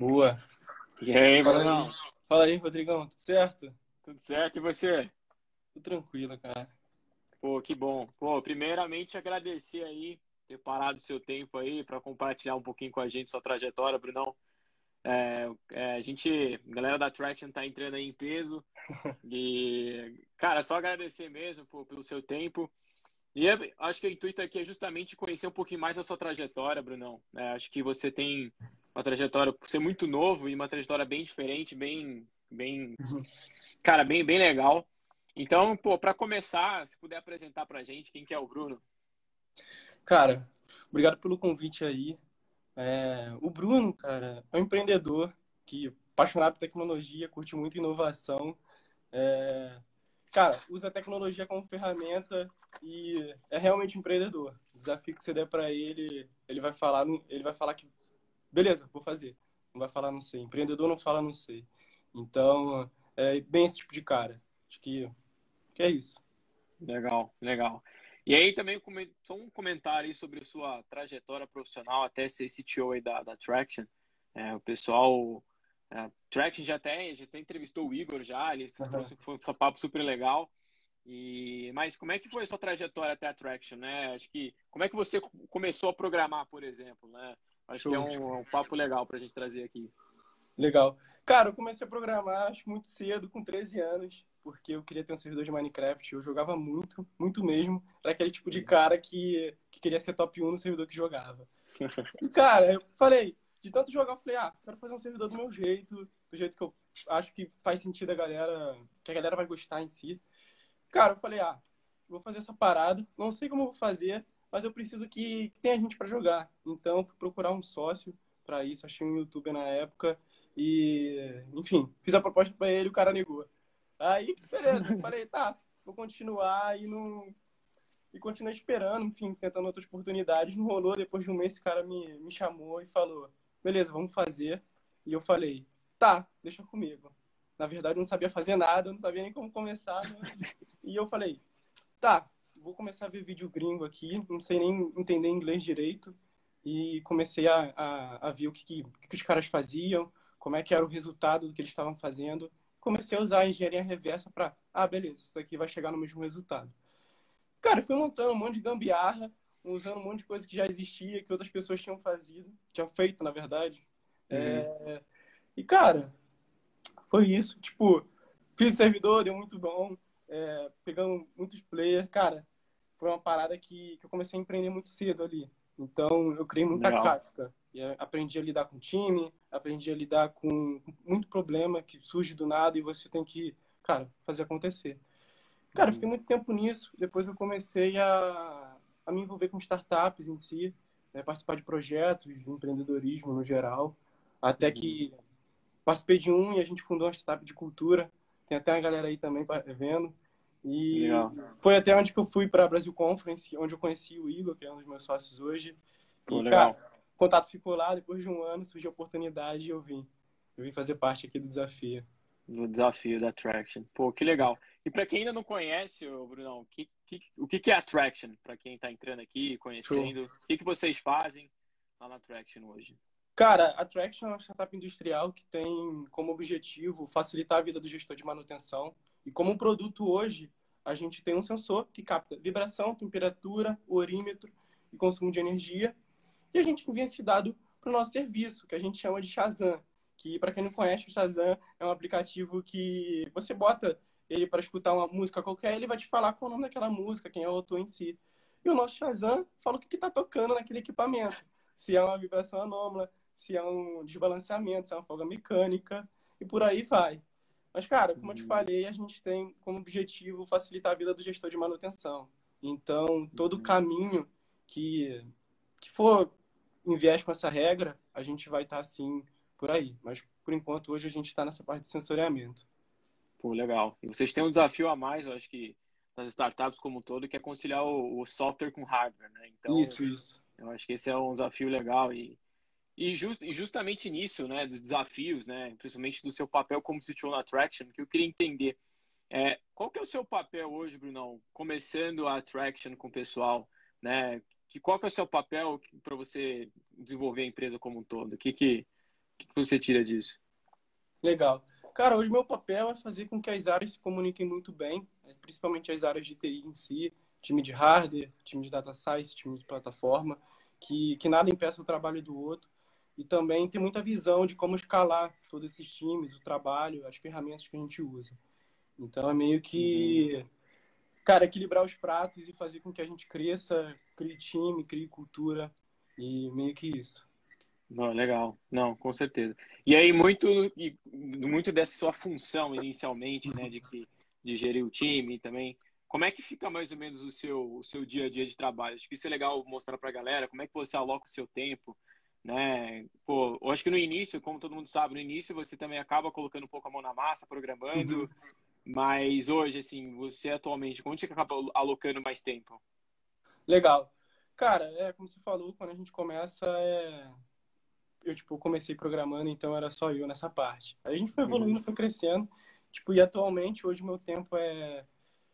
Boa. E aí, Fala Brunão? aí, Fala aí, Rodrigão, tudo certo? Tudo certo? E você? Tudo tranquilo, cara. Pô, que bom. Pô, primeiramente agradecer aí ter parado o seu tempo aí para compartilhar um pouquinho com a gente sua trajetória, Brunão. É, é, a gente, a galera da Traction tá entrando aí em peso e, cara, só agradecer mesmo pô, pelo seu tempo. E eu acho que o intuito aqui é justamente conhecer um pouquinho mais da sua trajetória, Brunão. É, acho que você tem uma trajetória por ser muito novo e uma trajetória bem diferente, bem, bem, cara, bem, bem legal. Então, pô, para começar, se puder apresentar pra gente quem que é o Bruno. Cara, obrigado pelo convite aí. É, o Bruno, cara, é um empreendedor que apaixonado por tecnologia, curte muito inovação. É, cara, usa a tecnologia como ferramenta e é realmente um empreendedor. O desafio que você der para ele, ele vai falar, ele vai falar que beleza, vou fazer. Não vai falar não sei. Empreendedor não fala não sei. Então, é bem esse tipo de cara. Acho que, que é isso. Legal, legal. E aí também só um comentário aí sobre a sua trajetória profissional até ser CTO aí da, da Traction. É, o pessoal, a é, Traction já até, já até entrevistou o Igor já, ele trouxe foi um papo super legal. E, mas como é que foi a sua trajetória até a Traction, né? Acho que como é que você começou a programar, por exemplo, né? Acho Show. que é um, um papo legal para a gente trazer aqui. Legal. Cara, eu comecei a programar acho muito cedo, com 13 anos porque eu queria ter um servidor de Minecraft. Eu jogava muito, muito mesmo. Era aquele tipo de cara que, que queria ser top 1 no servidor que jogava. E, cara, eu falei, de tanto jogar, eu falei, ah, quero fazer um servidor do meu jeito, do jeito que eu acho que faz sentido a galera, que a galera vai gostar em si. Cara, eu falei, ah, vou fazer essa parada, não sei como eu vou fazer, mas eu preciso que, que tenha gente para jogar. Então, fui procurar um sócio para isso, achei um youtuber na época e, enfim, fiz a proposta para ele, o cara negou. Aí, beleza, falei, tá, vou continuar e não. E continuei esperando, enfim, tentando outras oportunidades. Não rolou. Depois de um mês, esse cara me, me chamou e falou: beleza, vamos fazer. E eu falei: tá, deixa comigo. Na verdade, eu não sabia fazer nada, eu não sabia nem como começar. Né? E eu falei: tá, vou começar a ver vídeo gringo aqui, não sei nem entender inglês direito. E comecei a, a, a ver o que, que, que os caras faziam, como é que era o resultado do que eles estavam fazendo comecei a usar a engenharia reversa para, ah, beleza, isso aqui vai chegar no mesmo resultado. Cara, fui montando um monte de gambiarra, usando um monte de coisa que já existia, que outras pessoas tinham fazido, tinham feito, na verdade. Uhum. É... E, cara, foi isso. Tipo, fiz o servidor, deu muito bom, é... pegando muitos players. Cara, foi uma parada que, que eu comecei a empreender muito cedo ali. Então, eu criei muita Legal. casca. E aprendi a lidar com time, aprendi a lidar com muito problema que surge do nada e você tem que, cara, fazer acontecer. Cara, eu fiquei muito tempo nisso. Depois eu comecei a, a me envolver com startups em si, né, participar de projetos, de empreendedorismo no geral. Até que participei de um e a gente fundou uma startup de cultura. Tem até uma galera aí também vendo. E Legal. foi até onde que eu fui para a Brasil Conference, onde eu conheci o Igor, que é um dos meus sócios hoje. E, legal. cara, contato ficou lá, depois de um ano surgiu a oportunidade e eu vim. Eu vim fazer parte aqui do desafio. Do desafio da Traction. Pô, que legal. E para quem ainda não conhece, Brunão, que, que, o que, que é a Traction? Para quem está entrando aqui, conhecendo, Show. o que, que vocês fazem lá na Traction hoje? Cara, a Traction é uma startup industrial que tem como objetivo facilitar a vida do gestor de manutenção. E como um produto hoje, a gente tem um sensor que capta vibração, temperatura, orímetro e consumo de energia e a gente envia esse dado para o nosso serviço, que a gente chama de Shazam, que para quem não conhece, o Shazam é um aplicativo que você bota ele para escutar uma música qualquer, ele vai te falar qual o nome daquela música, quem é o autor em si. E o nosso Shazam fala o que está tocando naquele equipamento. Se é uma vibração anômala, se é um desbalanceamento, se é uma folga mecânica, e por aí vai. Mas, cara, como eu te falei, a gente tem como objetivo facilitar a vida do gestor de manutenção. Então, todo o uhum. caminho que, que for em viés com essa regra, a gente vai estar tá, assim por aí. Mas por enquanto hoje a gente está nessa parte de sensoriamento. Pô, legal. E vocês têm um desafio a mais, eu acho que nas startups como um todo, que é conciliar o, o software com hardware, né? Então, isso, isso. Eu acho que esse é um desafio legal e e, just, e justamente nisso, né, dos desafios, né, principalmente do seu papel como CTO na Traction, que eu queria entender é, qual que é o seu papel hoje, Brunão, começando a Traction com o pessoal, né? que, qual que é o seu papel para você desenvolver a empresa como um todo? O que, que, que você tira disso? Legal. Cara, hoje meu papel é fazer com que as áreas se comuniquem muito bem, né, principalmente as áreas de TI em si, time de hardware, time de data science, time de plataforma, que, que nada impeça o trabalho do outro. E também tem muita visão de como escalar todos esses times, o trabalho, as ferramentas que a gente usa. Então é meio que, uhum. cara, equilibrar os pratos e fazer com que a gente cresça, crie time, crie cultura e meio que isso. Não, legal. Não, com certeza. E aí, muito, muito dessa sua função inicialmente, né, de, que, de gerir o time também, como é que fica mais ou menos o seu, o seu dia a dia de trabalho? Acho que isso é legal mostrar para a galera, como é que você aloca o seu tempo, né? Pô, eu acho que no início, como todo mundo sabe, no início você também acaba colocando um pouco a mão na massa, programando, uhum. mas hoje, assim, você atualmente, onde você acaba alocando mais tempo? Legal. Cara, é como você falou, quando a gente começa, é eu, tipo, comecei programando, então era só eu nessa parte. Aí a gente foi evoluindo, uhum. foi crescendo, tipo, e atualmente, hoje, meu tempo é...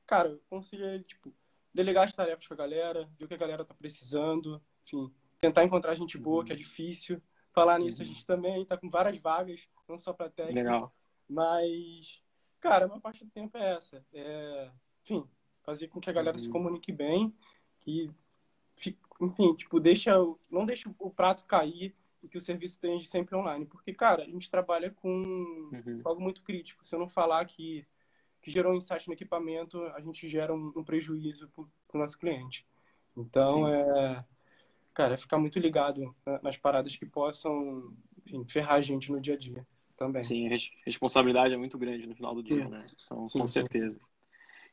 Cara, eu consigo, tipo, delegar as tarefas com a galera, ver o que a galera tá precisando, enfim, tentar encontrar gente boa, que é uhum. difícil. Falar nisso, a uhum. gente também tá com várias vagas, não só para técnica. Legal. Mas, cara, a maior parte do tempo é essa. É, enfim, fazer com que a galera uhum. se comunique bem, que, enfim, tipo, deixa, não deixa o prato cair, e que o serviço esteja sempre online. Porque, cara, a gente trabalha com, uhum. algo muito crítico. Se eu não falar que, que gerou um insight no equipamento, a gente gera um, um prejuízo para o nosso cliente. Então, Sim. é, cara, é ficar muito ligado nas paradas que possam enfim, ferrar a gente no dia a dia também. Sim, a responsabilidade é muito grande no final do dia, sim. né? Então, sim, com certeza. Sim.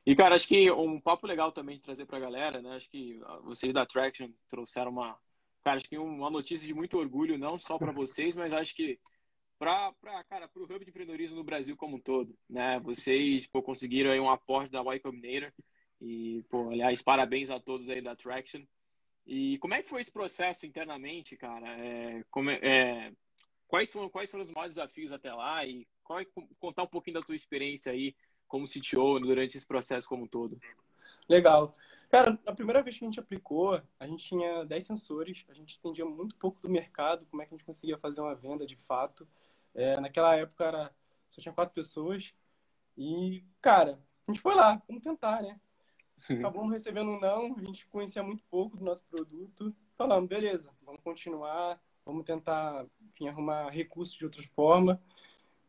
E, cara, acho que um papo legal também de trazer para a galera, né? Acho que vocês da Traction trouxeram uma, cara, acho que uma notícia de muito orgulho, não só para vocês, mas acho que para cara, para o hub de empreendedorismo no Brasil como um todo, né? Vocês pô, conseguiram aí um aporte da Y Combinator e, pô, aliás, parabéns a todos aí da Traction. E como é que foi esse processo internamente, cara? É, como é, é, quais, foram, quais foram os maiores desafios até lá e qual é, contar um pouquinho da tua experiência aí como CTO durante esse processo como um todo? Legal. Cara, a primeira vez que a gente aplicou, a gente tinha 10 sensores, a gente entendia muito pouco do mercado, como é que a gente conseguia fazer uma venda de fato. É, naquela época era, só tinha quatro pessoas. E, cara, a gente foi lá, vamos tentar, né? Acabamos recebendo um não, a gente conhecia muito pouco do nosso produto. Falamos, beleza, vamos continuar, vamos tentar, enfim, arrumar recursos de outra forma.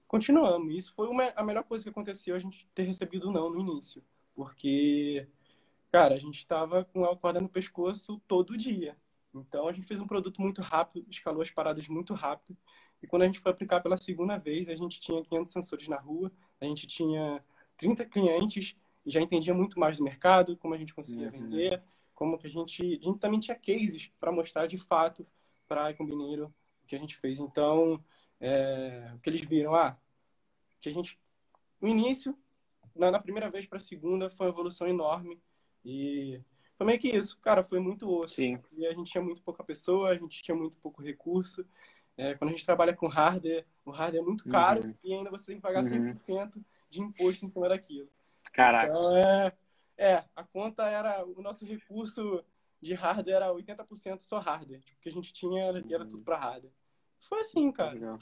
Continuamos. Isso foi uma, a melhor coisa que aconteceu, a gente ter recebido não no início. Porque cara, a gente estava com a corda no pescoço todo dia. Então a gente fez um produto muito rápido, escalou as paradas muito rápido. E quando a gente foi aplicar pela segunda vez, a gente tinha 500 sensores na rua, a gente tinha 30 clientes e já entendia muito mais do mercado, como a gente conseguia uhum. vender, como que a gente, a gente também tinha cases para mostrar de fato para a Combineiro o que a gente fez. Então, é, o que eles viram, ah, que a gente, no início, na, na primeira vez para a segunda, foi uma evolução enorme e foi meio que isso, cara, foi muito osso. Sim. E a gente tinha muito pouca pessoa, a gente tinha muito pouco recurso. É, quando a gente trabalha com hardware, o hardware é muito caro uhum. e ainda você tem que pagar uhum. 100% de imposto em cima daquilo. Caraca. Então, é, é, a conta era, o nosso recurso de hardware era 80% só hardware. Tipo, que a gente tinha era, era tudo para hardware. Foi assim, cara. Legal.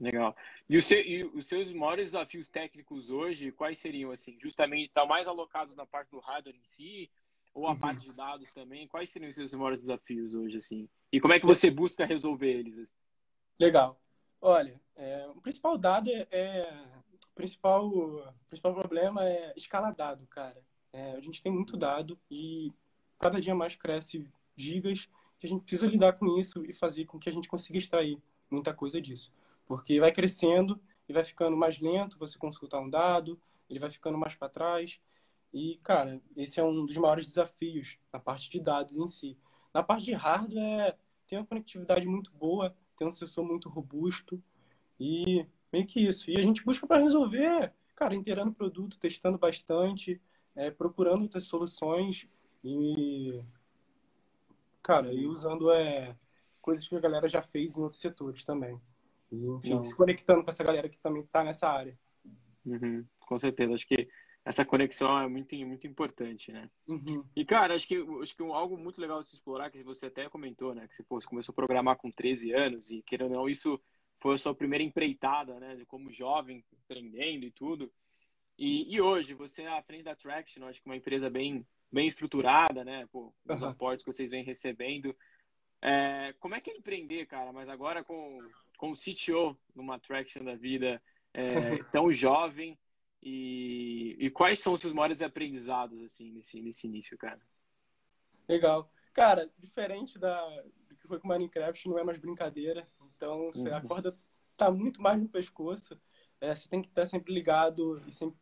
Legal. E, o seu, e, os seus maiores desafios técnicos hoje, quais seriam, assim? Justamente, estar tá mais alocados na parte do hardware em si, ou a uhum. parte de dados também? Quais seriam os seus maiores desafios hoje, assim? E como é que você busca resolver eles? Assim? Legal. Olha, é, o principal dado é, é, o principal, principal problema é escalar dado, cara. É, a gente tem muito dado e cada dia mais cresce gigas e a gente precisa lidar com isso e fazer com que a gente consiga extrair muita coisa disso. Porque vai crescendo e vai ficando mais lento você consultar um dado, ele vai ficando mais para trás. E, cara, esse é um dos maiores desafios na parte de dados em si. Na parte de hardware, tem uma conectividade muito boa, tem um sensor muito robusto e meio que isso. E a gente busca para resolver, cara, inteirando o produto, testando bastante, é, procurando outras soluções e, cara, e usando é, coisas que a galera já fez em outros setores também. E, enfim, Não. se conectando com essa galera que também está nessa área. Uhum, com certeza. Acho que essa conexão é muito, muito importante, né? Uhum. E, cara, acho que, acho que algo muito legal de se explorar, que você até comentou, né? Que você, pô, você começou a programar com 13 anos e, querendo ou não, isso foi a sua primeira empreitada, né? Como jovem, empreendendo e tudo. E, e hoje, você é à frente da Traction, acho que uma empresa bem, bem estruturada, né? Pô, os uhum. aportes que vocês vêm recebendo. É, como é que é empreender, cara? Mas agora com, com o CTO numa Traction da vida, é, tão jovem. E, e quais são os seus maiores aprendizados, assim, nesse, nesse início, cara? Legal. Cara, diferente da, do que foi com Minecraft, não é mais brincadeira. Então, você uhum. acorda, tá muito mais no pescoço. É, você tem que estar sempre ligado e sempre,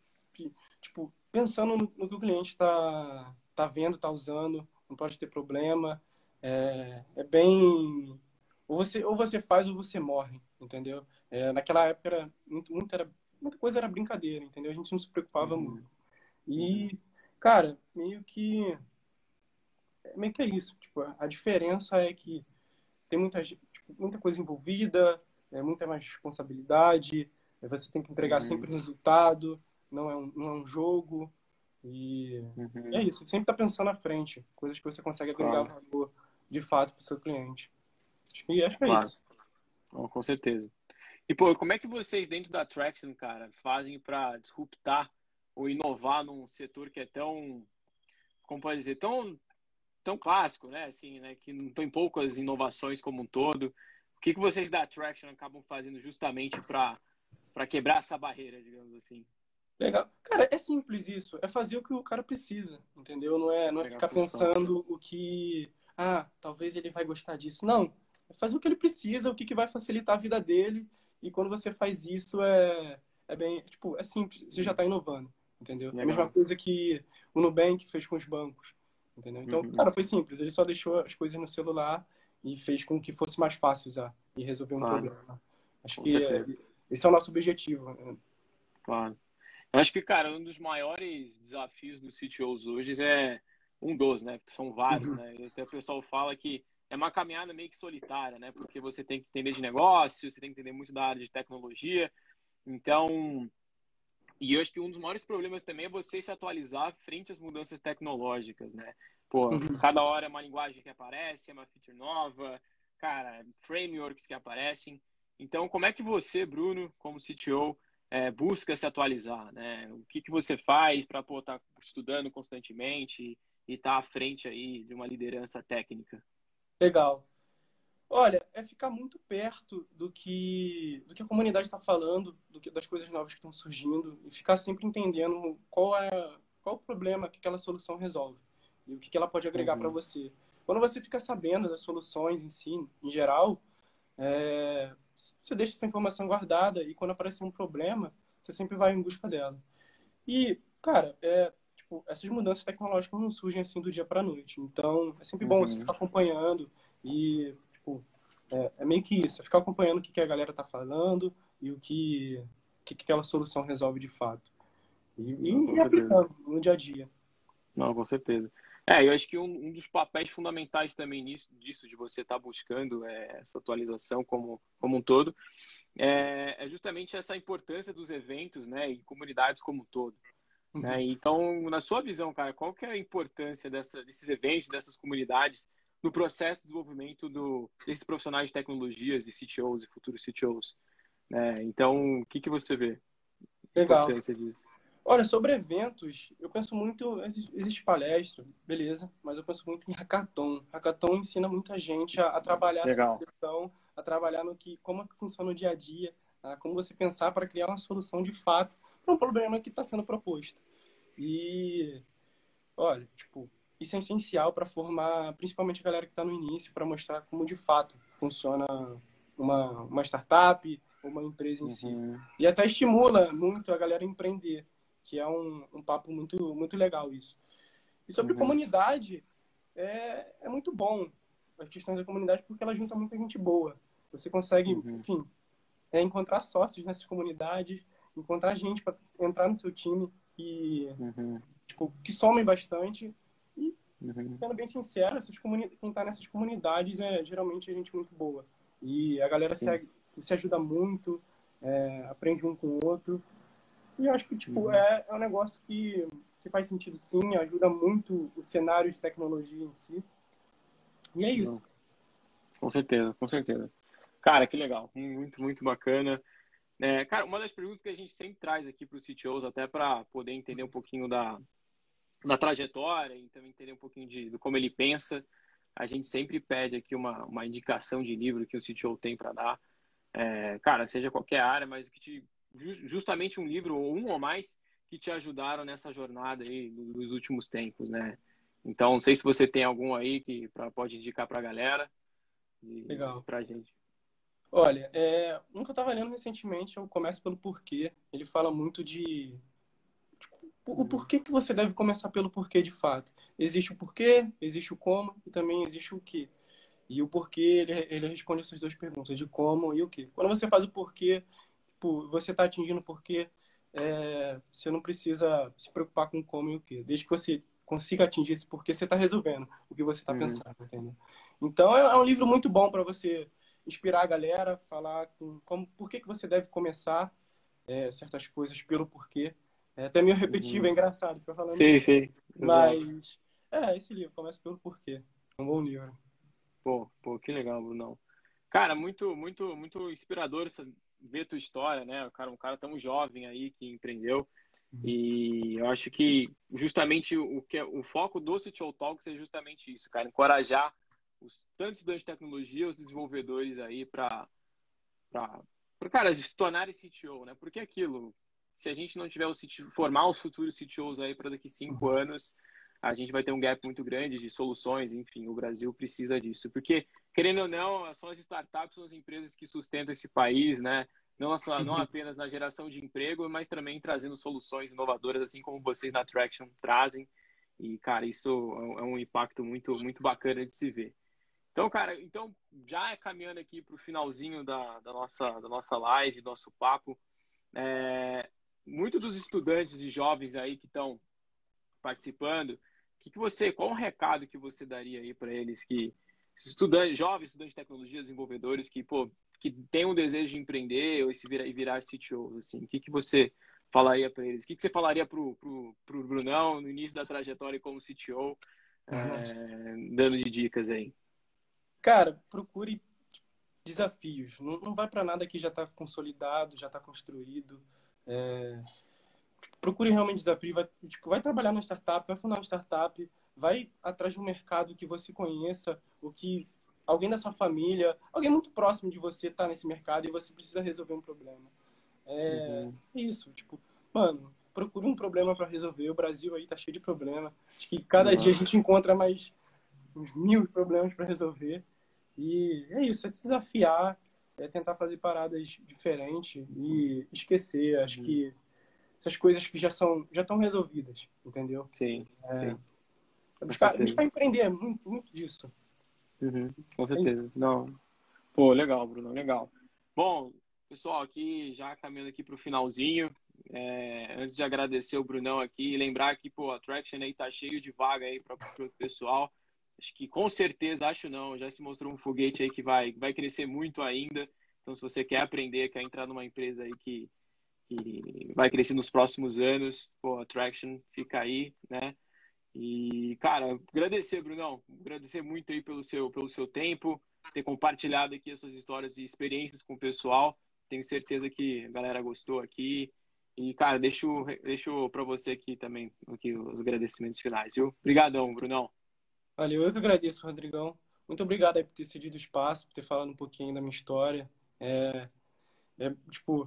tipo, pensando no, no que o cliente está tá vendo, está usando. Não pode ter problema. É, é bem... Ou você, ou você faz ou você morre, entendeu? É, naquela época, era, muito, muito era, muita coisa era brincadeira, entendeu? A gente não se preocupava uhum. muito. E, cara, meio que... Meio que é isso. Tipo, a diferença é que tem muita, tipo, muita coisa envolvida, é, muita mais responsabilidade, é, você tem que entregar uhum. sempre resultado, não é um, não é um jogo. E uhum. é isso, sempre tá pensando à frente, coisas que você consegue agregar claro. valor de fato para o seu cliente. Acho que, acho que é claro. isso. Com certeza. E, pô, como é que vocês dentro da Traction, cara, fazem para disruptar ou inovar num setor que é tão, como pode dizer, tão tão clássico, né? Assim, né? Que não tem poucas inovações como um todo. O que, que vocês da Traction acabam fazendo justamente para quebrar essa barreira, digamos assim? Legal. Cara, é simples isso. É fazer o que o cara precisa, entendeu? Não é, não é ficar pensando o que... Ah, talvez ele vai gostar disso. Não. É fazer o que ele precisa, o que, que vai facilitar a vida dele. E quando você faz isso, é, é bem... Tipo, é simples. Você já está inovando, entendeu? É a mesma coisa que o Nubank fez com os bancos entendeu? Então, uhum. cara, foi simples. Ele só deixou as coisas no celular e fez com que fosse mais fácil usar e resolver um claro. problema. Acho com que certeza. esse é o nosso objetivo. Né? Claro. Eu acho que, cara, um dos maiores desafios dos CTOs hoje é um dos, né? São vários, né? Até o pessoal fala que é uma caminhada meio que solitária, né? Porque você tem que entender de negócio, você tem que entender muito da área de tecnologia. Então, e eu acho que um dos maiores problemas também é você se atualizar frente às mudanças tecnológicas, né? Pô, uhum. cada hora é uma linguagem que aparece, é uma feature nova, cara, frameworks que aparecem. Então, como é que você, Bruno, como CTO, é, busca se atualizar, né? O que, que você faz para estar tá estudando constantemente e estar tá à frente aí de uma liderança técnica? Legal. Olha, é ficar muito perto do que, do que a comunidade está falando, do que, das coisas novas que estão surgindo e ficar sempre entendendo qual é qual o problema que aquela solução resolve e o que, que ela pode agregar uhum. para você. Quando você fica sabendo das soluções em si, em geral, é, você deixa essa informação guardada e quando aparecer um problema, você sempre vai em busca dela. E, cara, é, tipo, essas mudanças tecnológicas não surgem assim do dia para noite. Então, é sempre bom você uhum. ficar acompanhando e meio que isso, é ficar acompanhando o que, que a galera tá falando e o que, o que, que aquela solução resolve de fato. E, e, e aplicando no dia a dia. Não, com certeza. É, eu acho que um, um dos papéis fundamentais também nisso, disso, de você estar tá buscando é, essa atualização como, como um todo, é, é, justamente essa importância dos eventos, né, e comunidades como um todo. Né? Uhum. Então, na sua visão, cara, qual que é a importância dessa, desses eventos, dessas comunidades no processo de desenvolvimento do, desses profissionais de tecnologias e CTOs e futuros CTOs. Né? Então, o que, que você vê? Legal. Olha, sobre eventos, eu penso muito, existe palestra, beleza, mas eu penso muito em hackathon. Hackathon ensina muita gente a, a trabalhar Legal. essa questão, a trabalhar no que, como é que funciona o dia a dia, tá? como você pensar para criar uma solução de fato para um problema que está sendo proposto. E, olha, tipo, isso é essencial para formar, principalmente a galera que está no início, para mostrar como de fato funciona uma, uma startup, uma empresa em uhum. si. E até estimula muito a galera a empreender, que é um, um papo muito, muito legal isso. E sobre uhum. comunidade, é, é muito bom a questão da comunidade porque ela junta muita gente boa. Você consegue, uhum. enfim, é, encontrar sócios nessas comunidades, encontrar gente para entrar no seu time que, uhum. tipo, que somem bastante Uhum. Sendo bem sincero, essas comuni... quem está nessas comunidades é geralmente gente muito boa. E a galera se, se ajuda muito, é, aprende um com o outro. E eu acho que tipo, uhum. é, é um negócio que, que faz sentido sim, ajuda muito o cenário de tecnologia em si. E é isso. Com certeza, com certeza. Cara, que legal. Muito, muito bacana. É, cara, uma das perguntas que a gente sempre traz aqui para os CTOs, até para poder entender um pouquinho da, da trajetória e também entender um pouquinho de, de como ele pensa, a gente sempre pede aqui uma, uma indicação de livro que o CTO tem para dar. É, cara, seja qualquer área, mas que te, justamente um livro ou um ou mais que te ajudaram nessa jornada aí dos últimos tempos, né? Então, não sei se você tem algum aí que pra, pode indicar para a galera. E, Legal. Pra gente. Olha, é, um que eu estava lendo recentemente é o Comece pelo Porquê. Ele fala muito de o porquê que você deve começar pelo porquê de fato. Existe o porquê, existe o como e também existe o que. E o porquê, ele, ele responde essas duas perguntas, de como e o que. Quando você faz o porquê, tipo, você está atingindo o porquê, é, você não precisa se preocupar com como e o que. Desde que você consiga atingir esse porquê, você está resolvendo o que você está uhum. pensando, entendeu? Então, é, é um livro muito bom para você inspirar a galera, falar com, como, por que, que você deve começar é, certas coisas pelo porquê. É até meio repetitivo, uhum. é engraçado ficar falando. Sim, sim. Mas, é, esse livro, começa pelo porquê. É um bom livro. Pô, pô, que legal, Brunão. Cara, muito, muito, muito inspirador essa, ver tua história, né? O cara, um cara tão jovem aí que empreendeu. Uhum. E eu acho que justamente o que é, o foco do CTO Talks é justamente isso, cara, encorajar os tantos estudantes de tecnologia, os desenvolvedores aí para para cara se tornarem CTO, né? Porque aquilo, se a gente não tiver o CTO, formar os futuros CTOs aí para daqui cinco uhum. anos, a gente vai ter um gap muito grande de soluções, enfim, o Brasil precisa disso. Porque, querendo ou não, são as startups, são as empresas que sustentam esse país, né? Não, só, não apenas na geração de emprego, mas também trazendo soluções inovadoras, assim como vocês na Traction trazem. E, cara, isso é um impacto muito, muito bacana de se ver. Então, cara, então já caminhando aqui para o finalzinho da, da, nossa, da nossa live, nosso papo, é, muitos dos estudantes e jovens aí que estão participando, que, que você, qual o recado que você daria aí para eles que estudantes, jovens estudantes de tecnologia, desenvolvedores que, pô, que tem um desejo de empreender ou se virar, e virar CTOs, assim, o que, que você falaria para eles? O que, que você falaria pro, pro, pro Brunão no início da trajetória como CTO, é, dando de dicas aí? Cara, procure desafios. Não, não vai para nada que já está consolidado, já está construído. É... Procure realmente desafio. Vai, tipo, vai trabalhar na startup, vai fundar uma startup, vai atrás de um mercado que você conheça, o que alguém da sua família, alguém muito próximo de você está nesse mercado e você precisa resolver um problema. É uhum. isso, tipo, mano, procure um problema para resolver. O Brasil aí tá cheio de problema. Acho que cada uhum. dia a gente encontra mais uns mil problemas para resolver. E é isso, é desafiar, é tentar fazer paradas diferentes e esquecer. Acho uhum. que essas coisas que já são já estão resolvidas, entendeu? Sim. É, sim. É buscar, buscar empreender, é muito, muito disso. Uhum, com certeza. É Não. Pô, legal, Bruno, legal. Bom, pessoal, aqui já caminhando aqui para o finalzinho. É, antes de agradecer o Brunão aqui, lembrar que pô, a Traction aí tá cheio de vaga aí para o pessoal. Acho que com certeza, acho não, já se mostrou um foguete aí que vai, vai crescer muito ainda. Então, se você quer aprender, quer entrar numa empresa aí que, que vai crescer nos próximos anos, pô, a Traction fica aí, né? E, cara, agradecer, Brunão, agradecer muito aí pelo seu, pelo seu tempo, ter compartilhado aqui as suas histórias e experiências com o pessoal. Tenho certeza que a galera gostou aqui. E, cara, deixo, deixo para você aqui também aqui, os agradecimentos finais, viu? Obrigadão, Brunão. Valeu, eu que agradeço, Rodrigão. Muito obrigado aí por ter cedido espaço, por ter falado um pouquinho da minha história. É, é tipo,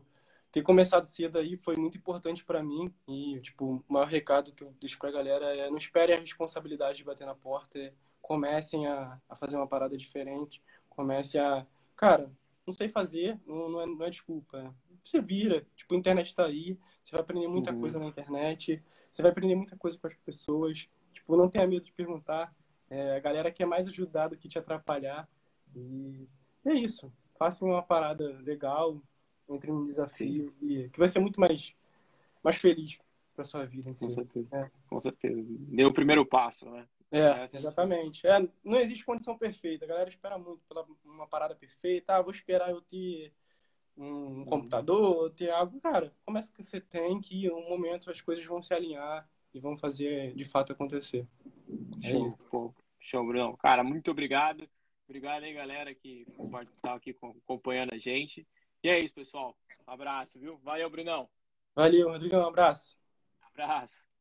ter começado cedo aí foi muito importante para mim. E, tipo, o maior recado que eu deixo pra galera é não espere a responsabilidade de bater na porta. É, comecem a, a fazer uma parada diferente. Comece a. Cara, não sei fazer, não, não, é, não é desculpa. Você vira. Tipo, a internet tá aí. Você vai aprender muita uhum. coisa na internet. Você vai aprender muita coisa com as pessoas. Tipo, não tenha medo de perguntar. É, a galera quer mais ajudar do que te atrapalhar. E é isso. Façam uma parada legal, entre um desafio e que vai ser muito mais, mais feliz para sua vida. Com si. certeza. É. Com certeza. Deu o primeiro passo, né? É, exatamente. É, não existe condição perfeita. A galera espera muito pela uma parada perfeita. Ah, vou esperar eu ter um uhum. computador, ter algo. Cara, começa com o que você tem, que em um momento as coisas vão se alinhar e vão fazer de fato acontecer. Show, é Show, Bruno. Cara, muito obrigado. Obrigado aí, galera, que tá aqui acompanhando a gente. E é isso, pessoal. Um abraço, viu? Valeu, Brunão. Valeu, Rodrigão. Um abraço. Um abraço.